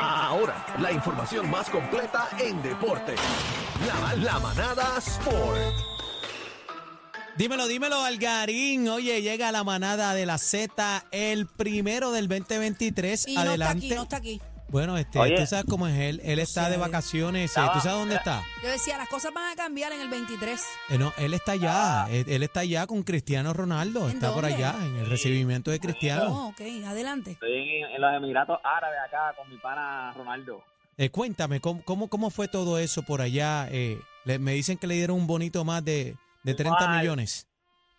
Ahora, la información más completa en deporte. La, la manada Sport. Dímelo, dímelo, Algarín. Oye, llega la manada de la Z el primero del 2023. Y no está Adelante. aquí, no está aquí. Bueno, este, Oye. tú sabes cómo es él. Él está Sí. de vacaciones. eh, Estaba- ¿Tú sabes dónde está? Yo decía, las cosas van a cambiar en el 23. Eh, no, él está allá. Él, él está allá con Cristiano Ronaldo. ¿En Está por dónde? allá en el recibimiento de Cristiano. Oh, ok, adelante. Estoy en, en los Emiratos Árabes acá con mi pana Ronaldo. Eh, cuéntame, ¿cómo, cómo, cómo fue todo eso por allá? Eh, le- me dicen que le dieron un bonito más de, de 30 Igual. millones.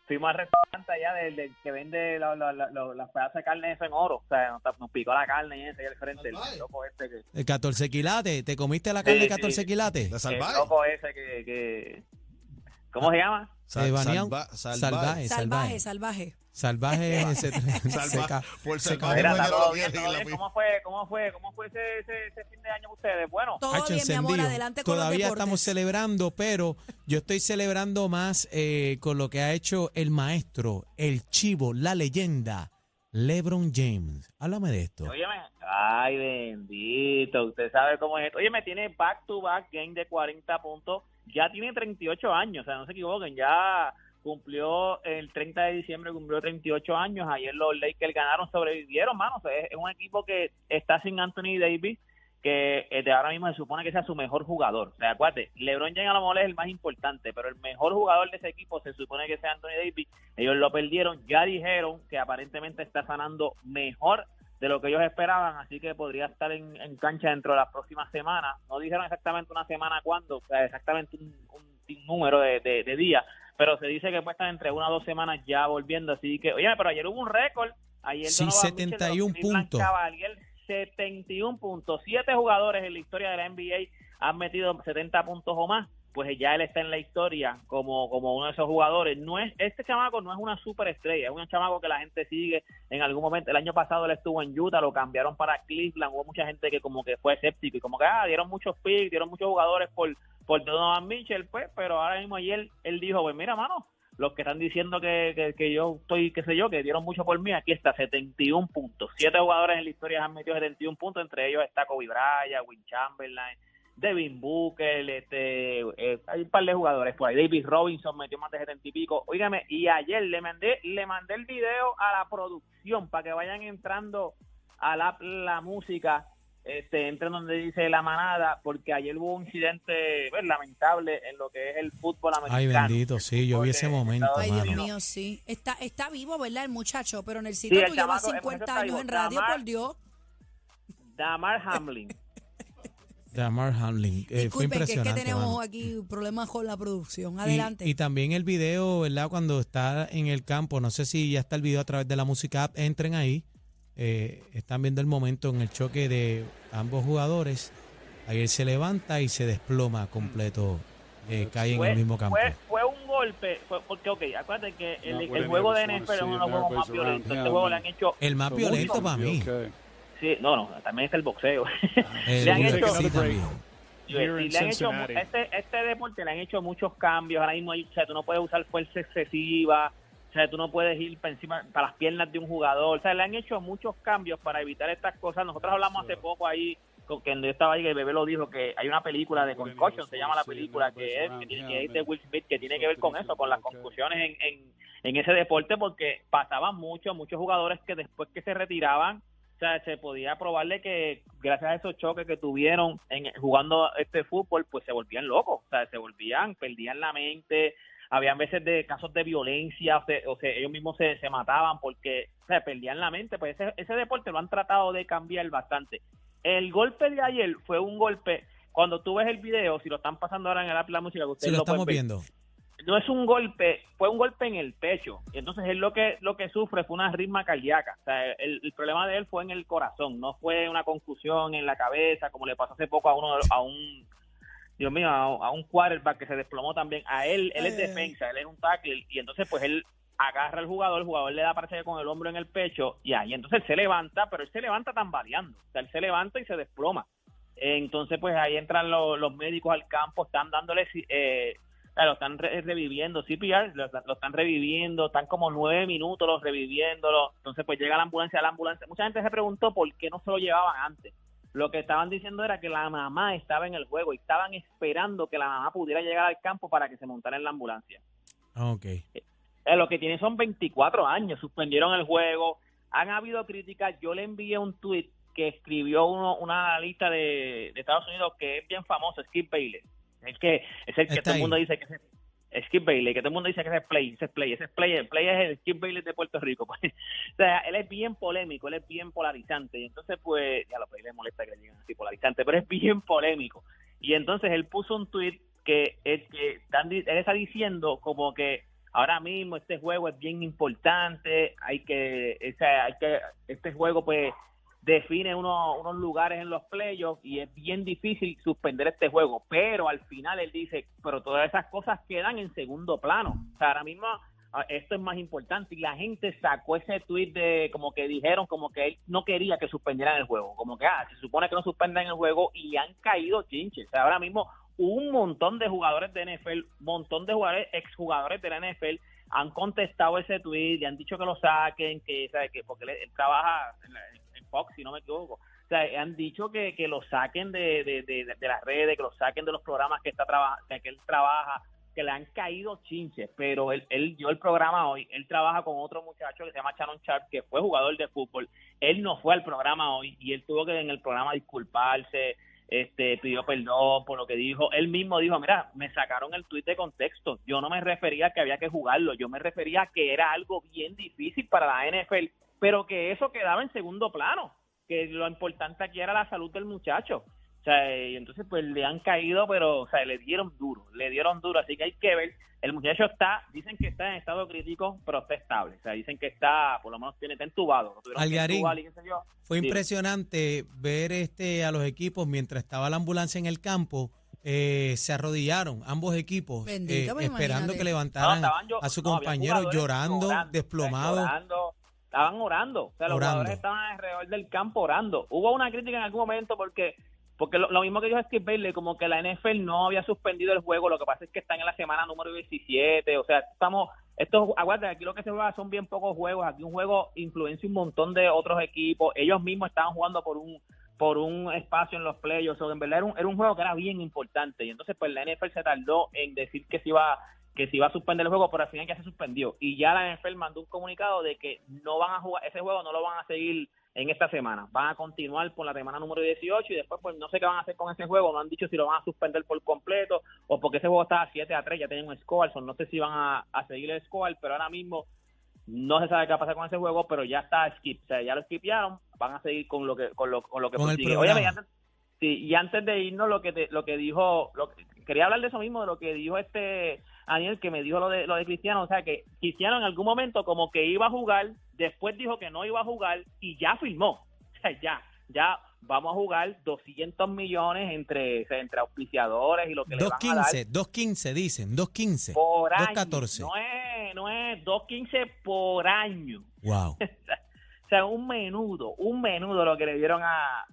Fuimos al restaurante allá del, del que vende la- la- la- la- las pedazos de carne eso en oro. O sea, nos, nos picó la carne y ese al frente. El loco este que... El 14 quilates. ¿Te comiste la carne de Sí, 14 sí. quilates? La El salvaje. loco ese que... que... ¿Cómo se llama? Sal- Eh, salva- salvaje, salvaje. Salvaje, salvaje. Salvaje ese Salva- seca- por salvaje Mira, todo bien, todo bien. ¿Cómo fue, cómo fue, cómo fue ese, ese, ese fin de año ustedes? Bueno, Todo Hacho bien, mi amor, adelante con Todavía los estamos celebrando, pero yo estoy celebrando más eh, con lo que ha hecho el maestro, el chivo, la leyenda, LeBron James. Háblame de esto. Óyeme, ay bendito, usted sabe cómo es esto. Oye, me tiene back to back game de 40 puntos, ya tiene 38 años, o sea, no se equivoquen, ya cumplió el 30 de diciembre, cumplió 38 años, ayer los Lakers ganaron, sobrevivieron, mano, es un equipo que está sin Anthony Davis, que eh, de ahora mismo se supone que sea su mejor jugador. O sea, acuérdate, LeBron James a lo mejor es el más importante, pero el mejor jugador de ese equipo se supone que sea Anthony Davis. Ellos lo perdieron, ya dijeron que aparentemente está sanando mejor de lo que ellos esperaban, así que podría estar en, en cancha dentro de las próximas semanas. No dijeron exactamente una semana cuándo, exactamente un, un número de, de- de días, pero se dice que puede estar entre una o dos semanas ya volviendo, así que, oye, pero ayer hubo un récord, ayer Sí, Donovan Mitchell de los 71 Cleveland puntos. Cavaliers, 71 puntos, siete jugadores en la historia de la NBA han metido 70 puntos o más, pues ya él está en la historia como, como uno de esos jugadores. No es Este chamaco no es una superestrella, es un chamaco que la gente sigue en algún momento. El año pasado él estuvo en Utah, lo cambiaron para Cleveland, hubo mucha gente que como que fue escéptico y como que ah, dieron muchos picks, dieron muchos jugadores por, por Donovan Mitchell, pues, pero ahora mismo ayer él dijo, pues mira, mano, los que están diciendo que, que, yo estoy, qué sé yo, que dieron mucho por mí, aquí está, 71 puntos. Siete jugadores en la historia han metido 71 puntos, entre ellos está Kobe Bryant, Will Chamberlain, Devin Booker, este, eh, hay un par de jugadores por ahí. David Robinson metió más de 70 y pico. Óigame, y ayer le mandé, le mandé el video a la producción para que vayan entrando a la, la música, este, entren donde dice la manada, porque ayer hubo un incidente pues, lamentable en lo que es el fútbol Ay, americano. bendito, sí, yo vi ese momento, Ay, Dios mano. mío, sí. Está, está vivo, ¿verdad? El muchacho, pero en el Sí, sitio el tú llevas chamaco, el 50 muchacho está años en radio, Damar- por Dios. Damar Hamlin. Damar Hamlin. Eh, fue Disculpen, que es que impresionante. tenemos mano. aquí problemas con la producción. Y- Adelante. Y, también el video, ¿verdad? Cuando está en el campo, no sé si ya está el video a través de la música app, entren ahí. Eh, están viendo el momento en el choque de ambos jugadores. Ahí él se levanta y se desploma completo, eh, cae en el mismo campo. Fue, fue un golpe, fue, porque, ok, acuérdate que el, el juego de NFL es uno de los juegos más nervous around violentos. Este juego le han hecho, El más violento para mí. okay. Sí, no, no, también está el boxeo. El le han hecho. Sí, le han este, este deporte le han hecho muchos cambios. Ahora mismo, o sea, tú no puedes usar fuerza excesiva. O sea, tú no puedes ir para encima, para las piernas de un jugador. O sea, le han hecho muchos cambios para evitar estas cosas. Nosotros hablamos hace poco ahí, con que yo estaba ahí, que el bebé lo dijo, que hay una película de Concussion, se llama la película, que es, que, tiene, que es de Will Smith, que tiene que ver con eso, con las concusiones en, en, en ese deporte, porque pasaban muchos, muchos jugadores que después que se retiraban, o sea, se podía probarle que gracias a esos choques que tuvieron en, jugando este fútbol, pues se volvían locos, o sea, se volvían, perdían la mente, habían veces de casos de violencia, o sea, o sea, ellos mismos se, se mataban porque o sea, perdían la mente, pues ese, ese deporte lo han tratado de cambiar bastante. El golpe de ayer fue un golpe, cuando tú ves el video, si lo están pasando ahora en el app La Música, que ustedes lo lo pueden estamos ver, viendo. No es un golpe, fue un golpe en el pecho. Y entonces él lo que lo que sufre fue una ritma cardíaca. O sea, el, el problema de él fue en el corazón, no fue una confusión en la cabeza, como le pasó hace poco a uno a un Dios mío, a, a un quarterback que se desplomó también. A él, él es defensa, él es un tackle, y entonces pues él agarra al jugador, el jugador le da parece con el hombro en el pecho, y ahí entonces él se levanta, pero él se levanta tambaleando, o sea, él se levanta y se desploma. Entonces, pues ahí entran los, los médicos al campo, están dándole, eh, lo están re- reviviendo, CPR, lo, lo están reviviendo, están como nueve minutos los reviviéndolo. Entonces, pues llega la ambulancia, la ambulancia. Mucha gente se preguntó por qué no se lo llevaban antes. lo que estaban diciendo era que la mamá estaba en el juego y estaban esperando que la mamá pudiera llegar al campo para que se montara en la ambulancia. Ok. Eh, lo que tiene son 24 años, suspendieron el juego, han habido críticas, yo le envié un tweet que escribió uno, una lista de, de Estados Unidos que es bien famoso, Skip Bailey, es que es el que Está todo el mundo dice que es Skip Bailey, que todo el mundo dice que es Play, ese es Play, ese es Play, el Play es el Skip Bailey de Puerto Rico. pues. o sea, él es bien polémico, él es bien polarizante, y entonces pues, ya lo Play le molesta que le digan así polarizante, pero es bien polémico. Y entonces él puso un tweet que, es que él está diciendo como que ahora mismo este juego es bien importante, hay que, o sea, hay que, este juego pues define uno- unos lugares en los playoffs y es bien difícil suspender este juego, pero al final él dice, pero todas esas cosas quedan en segundo plano. O sea, ahora mismo esto es más importante y la gente sacó ese tweet de como que dijeron como que él no quería que suspendieran el juego, como que ah, se supone que no suspendan el juego y han caído chinches. O sea, ahora mismo un montón de jugadores de NFL, montón de jugadores, exjugadores de la NFL han contestado ese tweet y han dicho que lo saquen, que, ¿sabe? que porque él, él trabaja en, la- Fox, si no me equivoco. O sea, han dicho que, que lo saquen de, de, de, las redes, que lo saquen de los programas que está traba- que él trabaja, que le han caído chinches, pero él, él dio el programa hoy, él trabaja con otro muchacho que se llama Shannon Sharp, que fue jugador de fútbol, él no fue al programa hoy y él tuvo que en el programa disculparse, este pidió perdón por lo que dijo. Él mismo dijo, mira, me sacaron el tuit de contexto. Yo no me refería a que había que jugarlo, yo me refería a que era algo bien difícil para la NFL, pero que eso quedaba en segundo plano, que lo importante aquí era la salud del muchacho. O sea, y entonces pues le han caído, pero o sea, le dieron duro, le dieron duro, así que hay que ver. El muchacho está, dicen que está en estado crítico, pero está estable. O sea, dicen que está, por lo menos tiene, está entubado. Algarín. entubar y qué sé yo. Fue Dime. impresionante ver este a los equipos mientras estaba la ambulancia en el campo. eh, se arrodillaron ambos equipos Bendito, eh, esperando imagínate. que levantaran yo- a su no, compañero llorando, orando, desplomados. Estaban orando. O sea, los Orando. jugadores estaban alrededor del campo orando. Hubo una crítica en algún momento porque porque lo, lo mismo que dijo Skip Bailey, como que la NFL no había suspendido el juego, lo que pasa es que están en la semana número 17, o sea, estamos, estos, aguanta, aquí lo que se juega son bien pocos juegos, aquí un juego influencia un montón de otros equipos, ellos mismos estaban jugando por un por un espacio en los playoffs, o sea, en verdad era un, era un juego que era bien importante, y entonces pues la NFL se tardó en decir que se iba que se iba a suspender el juego, pero al final ya se suspendió, y ya la NFL mandó un comunicado de que no van a jugar, ese juego no lo van a seguir en esta semana. Van a continuar por la semana número 18 y después pues no sé qué van a hacer con ese juego. No han dicho si lo van a suspender por completo o porque ese juego estaba 7 a 3, ya tienen un score. so no sé si van a, a seguir el score, pero ahora mismo no se sabe qué va a pasar con ese juego, pero ya está skip. O sea, ya lo skipearon, van a seguir con lo que con lo, con lo que Con. Óyeme, y antes, sí, y antes de irnos, lo que te- lo que dijo, lo que- quería hablar de eso mismo, de lo que dijo este Daniel, que me dijo lo de, lo de Cristiano. O sea, que Cristiano en algún momento como que iba a jugar, después dijo que no iba a jugar y ya firmó. O sea, ya, ya vamos a jugar 200 millones entre, entre auspiciadores y lo que le van a dar 2.15, 2.15 dicen, 2.15. por año. 2.14. No es, no es 2.15 por año. Wow. O sea, un menudo, un menudo lo que le dieron a,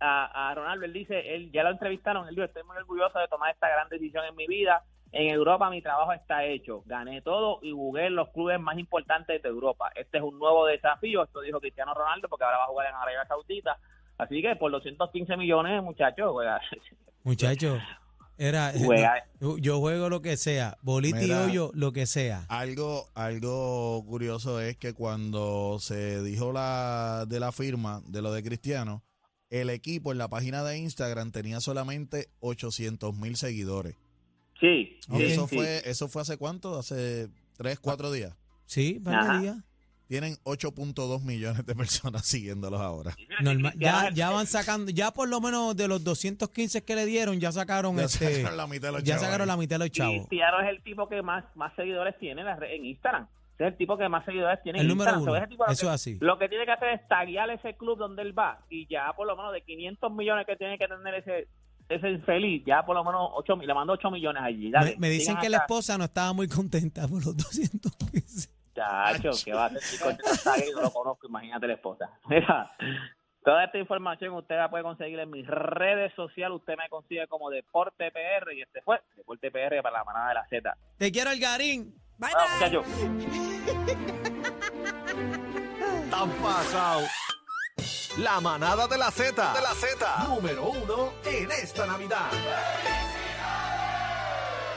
a, a Ronaldo. Él dice, él ya lo entrevistaron, él dijo, estoy muy orgulloso de tomar esta gran decisión en mi vida. En Europa mi trabajo está hecho. Gané todo y jugué en los clubes más importantes de Europa. Este es un nuevo desafío, esto dijo Cristiano Ronaldo, porque ahora va a jugar en Arabia Saudita. Así que por 215 millones, muchachos, juega. Muchachos, era Juega. yo juego lo que sea, bolita y hoyo, lo que sea. Algo, algo curioso es que cuando se dijo la de la firma de lo de Cristiano, el equipo en la página de Instagram tenía solamente 800 mil seguidores. Sí, Eso sí. fue, eso fue hace cuánto? Hace tres, cuatro días. Sí, Ajá. días. Tienen 8.2 millones de personas siguiéndolos ahora. Normal. Ya, ya van sacando, ya por lo menos de los 215 que le dieron, ya sacaron Ya este, sacaron la mitad de los ya chavos sacaron la mitad de los chavos. Cristiano es el tipo que más, más seguidores tiene en, la red- en Instagram. Es el tipo que más seguidores tiene El en número Instagram. uno. Tipo Eso que- es así. Lo que tiene que hacer es taguear ese club donde él va y ya por lo menos de 500 millones que tiene que tener ese ese infeliz, ya por lo menos 8 mil, le mando 8 millones allí. Dale, Me, me dicen que la esposa no estaba muy contenta por los 215. Chacho, que va a hacer si con ese tague y no lo conozco, imagínate la esposa. Mira, toda esta información usted la puede conseguir en mis redes sociales, usted me consigue como Deporte PR y este fue Deporte PR para la manada de la Z. Te quiero, Algarín. Bye, Bueno, bye. muchachos. Tan pasado. La manada de la Z. De la Z. Número uno en esta Navidad.